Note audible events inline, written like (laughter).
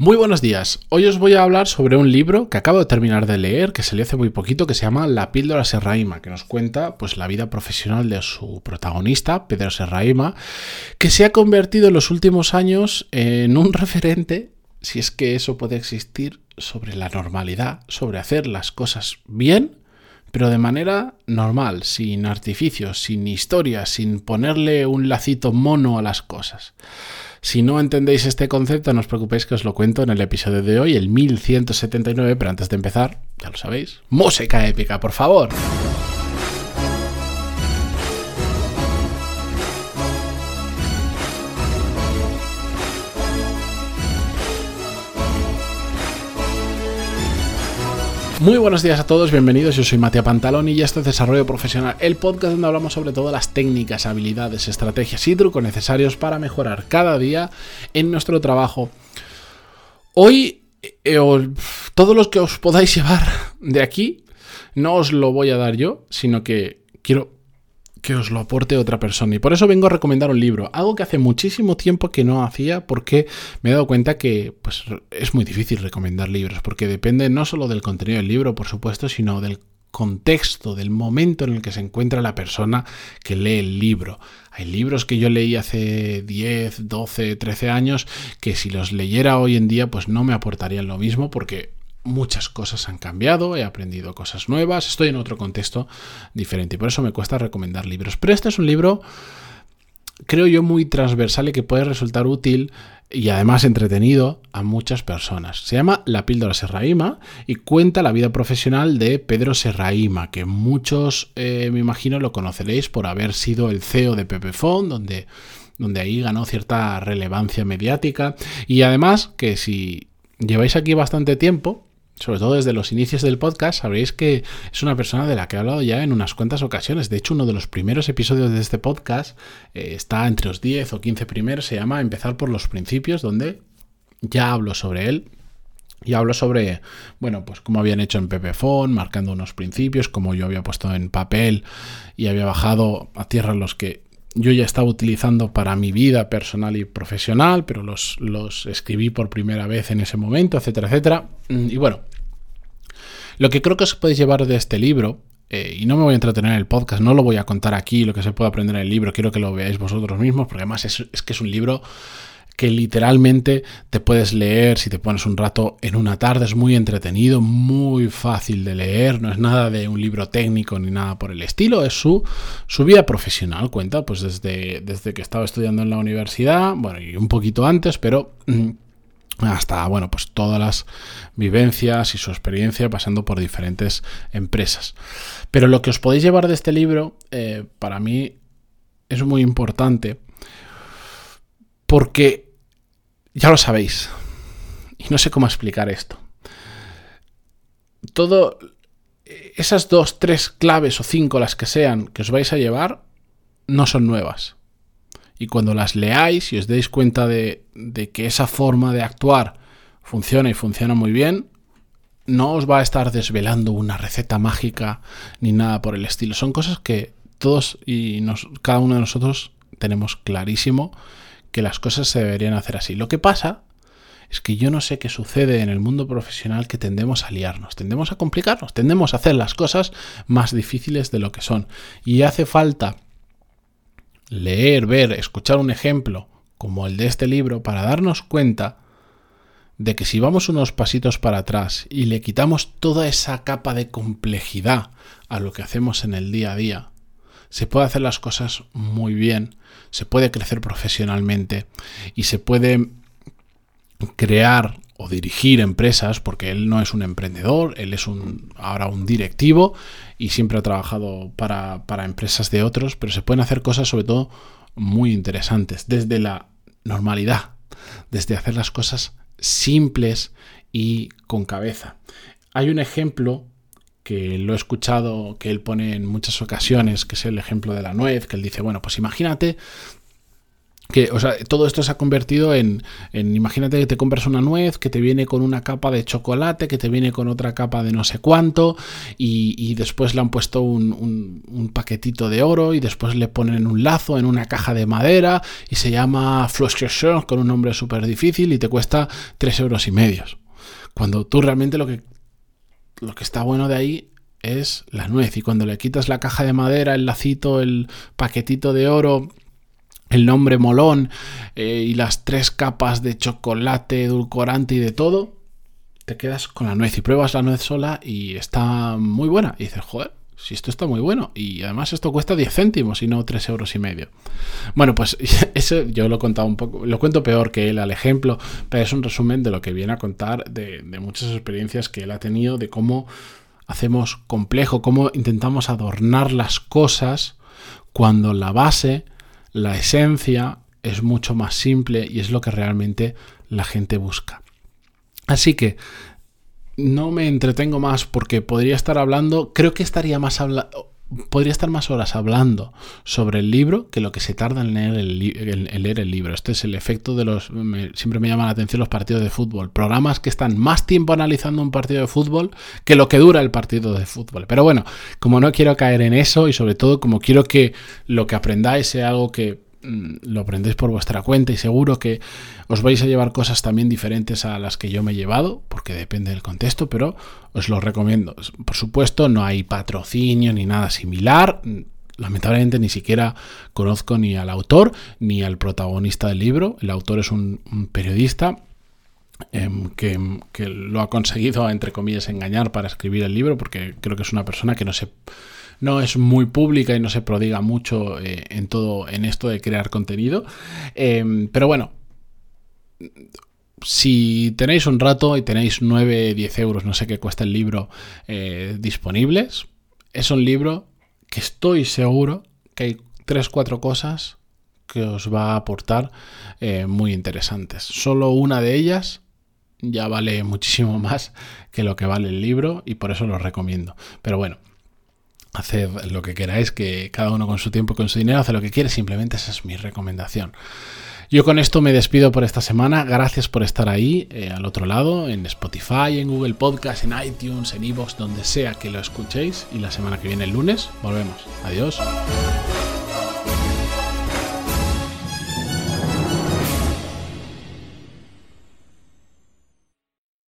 Muy buenos días. Hoy os voy a hablar sobre un libro que acabo de terminar de leer, que salió hace muy poquito, que se llama La píldora serraima, que nos cuenta pues la vida profesional de su protagonista, Pedro Serraima, que se ha convertido en los últimos años en un (laughs) referente, si es que eso puede existir, sobre la normalidad, sobre hacer las cosas bien, pero de manera normal, sin artificios, sin historias, sin ponerle un lacito mono a las cosas. Si no entendéis este concepto, no os preocupéis que os lo cuento en el episodio de hoy, el 1179, pero antes de empezar, ya lo sabéis, música épica, por favor. Muy buenos días a todos, bienvenidos. Yo soy Matías Pantalón y esto es Desarrollo Profesional, el podcast donde hablamos sobre todas las técnicas, habilidades, estrategias y trucos necesarios para mejorar cada día en nuestro trabajo. Hoy, eh, todo lo que os podáis llevar de aquí, no os lo voy a dar yo, sino que quiero que os lo aporte otra persona. Y por eso vengo a recomendar un libro, algo que hace muchísimo tiempo que no hacía porque me he dado cuenta que pues, es muy difícil recomendar libros, porque depende no solo del contenido del libro, por supuesto, sino del contexto, del momento en el que se encuentra la persona que lee el libro. Hay libros que yo leí hace 10, 12, 13 años que si los leyera hoy en día pues no me aportarían lo mismo porque muchas cosas han cambiado, he aprendido cosas nuevas, estoy en otro contexto diferente y por eso me cuesta recomendar libros. Pero este es un libro, creo yo, muy transversal y que puede resultar útil y además entretenido a muchas personas. Se llama La píldora Serraima y cuenta la vida profesional de Pedro Serraima, que muchos eh, me imagino lo conoceréis por haber sido el CEO de Pepefon, donde donde ahí ganó cierta relevancia mediática y además que si lleváis aquí bastante tiempo, sobre todo desde los inicios del podcast, sabréis que es una persona de la que he hablado ya en unas cuantas ocasiones. De hecho, uno de los primeros episodios de este podcast eh, está entre los 10 o 15 primeros, se llama Empezar por los principios, donde ya hablo sobre él. Y hablo sobre, bueno, pues cómo habían hecho en Pepefon, marcando unos principios, cómo yo había puesto en papel y había bajado a tierra los que yo ya estaba utilizando para mi vida personal y profesional, pero los, los escribí por primera vez en ese momento, etcétera, etcétera. Y bueno, lo que creo que os podéis llevar de este libro, eh, y no me voy a entretener en el podcast, no lo voy a contar aquí, lo que se puede aprender en el libro, quiero que lo veáis vosotros mismos, porque además es, que es un libro que literalmente te puedes leer si te pones un rato en una tarde. Es muy entretenido, muy fácil de leer, no es nada de un libro técnico ni nada por el estilo, es su, su vida profesional. Cuenta pues desde, desde que estaba estudiando en la universidad, bueno, y un poquito antes, pero mm, hasta bueno pues todas las vivencias y su experiencia pasando por diferentes empresas pero lo que os podéis llevar de este libro eh, para mí es muy importante porque ya lo sabéis. Y no sé cómo explicar esto. Todo. Esas dos, tres claves o cinco, las que sean, que os vais a llevar, no son nuevas. Y cuando las leáis y os deis cuenta de, que esa forma de actuar funciona y funciona muy bien, no os va a estar desvelando una receta mágica ni nada por el estilo. Son cosas que todos y cada uno de nosotros tenemos clarísimo que las cosas se deberían hacer así. Lo que pasa es que yo no sé qué sucede en el mundo profesional que tendemos a liarnos, tendemos a complicarnos, tendemos a hacer las cosas más difíciles de lo que son. Y hace falta leer, ver, escuchar un ejemplo como el de este libro para darnos cuenta de que si vamos unos pasitos para atrás y le quitamos toda esa capa de complejidad a lo que hacemos en el día a día, se puede hacer las cosas muy bien, se puede crecer profesionalmente y se puede crear o dirigir empresas, porque él no es un emprendedor, él es un, ahora un directivo y siempre ha trabajado para, para empresas de otros, pero se pueden hacer cosas sobre todo muy interesantes, desde la normalidad, desde hacer las cosas simples y con cabeza. Hay un ejemplo que lo he escuchado, que él pone en muchas ocasiones, que es el ejemplo de la nuez, que él dice, bueno, pues imagínate que, o sea, todo esto se ha convertido en, imagínate que te compras una nuez que te viene con una capa de chocolate, que te viene con otra capa de no sé cuánto, y, después le han puesto un, un, paquetito de oro, y después le ponen un lazo en una caja de madera, y se llama Floschescher con un nombre súper difícil, y te cuesta 3 euros y medio. Cuando tú realmente lo que, lo que está bueno de ahí es la nuez, y cuando le quitas la caja de madera, el lacito, el paquetito de oro, el nombre molón eh, y las tres capas de chocolate, edulcorante y de todo, te quedas con la nuez y pruebas la nuez sola y está muy buena. Y dices, joder, si esto está muy bueno. Y además esto cuesta 10 céntimos y no 3 euros y medio. Bueno, pues (laughs) eso yo lo he contado un poco, lo cuento peor que él al ejemplo, pero es un resumen de lo que viene a contar de, de muchas experiencias que él ha tenido, de cómo hacemos complejo, cómo intentamos adornar las cosas cuando la base la esencia es mucho más simple y es lo que realmente la gente busca. Así que no me entretengo más porque podría estar hablando, creo que estaría más hablando podría estar más horas hablando sobre el libro que lo que se tarda en leer el, leer el libro. Este es el efecto de los... siempre me llaman la atención los partidos de fútbol. Programas que están más tiempo analizando un partido de fútbol que lo que dura el partido de fútbol. Pero bueno, como no quiero caer en eso y sobre todo como quiero que lo que aprendáis sea algo que lo aprendéis por vuestra cuenta y seguro que os vais a llevar cosas también diferentes a las que yo me he llevado, porque depende del contexto, pero os lo recomiendo. Por supuesto, no hay patrocinio ni nada similar. Lamentablemente ni siquiera conozco ni al autor ni al protagonista del libro. El autor es un, periodista em, que, que, lo ha conseguido, entre comillas, engañar para escribir el libro, porque creo que es una persona que no se no es muy pública y no se prodiga mucho eh, en todo en esto de crear contenido. Em, pero bueno, si tenéis un rato y tenéis 9, 10 euros, no sé qué cuesta el libro eh, disponibles, es un libro que estoy seguro que hay 3, 4 cosas que os va a aportar eh, muy interesantes. Solo una de ellas ya vale muchísimo (laughs) más que lo que vale el libro y por eso lo recomiendo. Pero bueno, haced lo que queráis, que cada uno con su tiempo, con su dinero, hace lo que quiere, simplemente esa es mi recomendación. Yo con esto me despido por esta semana. Gracias por estar ahí, eh, al otro lado, en Spotify, en Google Podcast, en iTunes, en Evox, donde sea que lo escuchéis. Y la semana que viene, el lunes, volvemos. Adiós.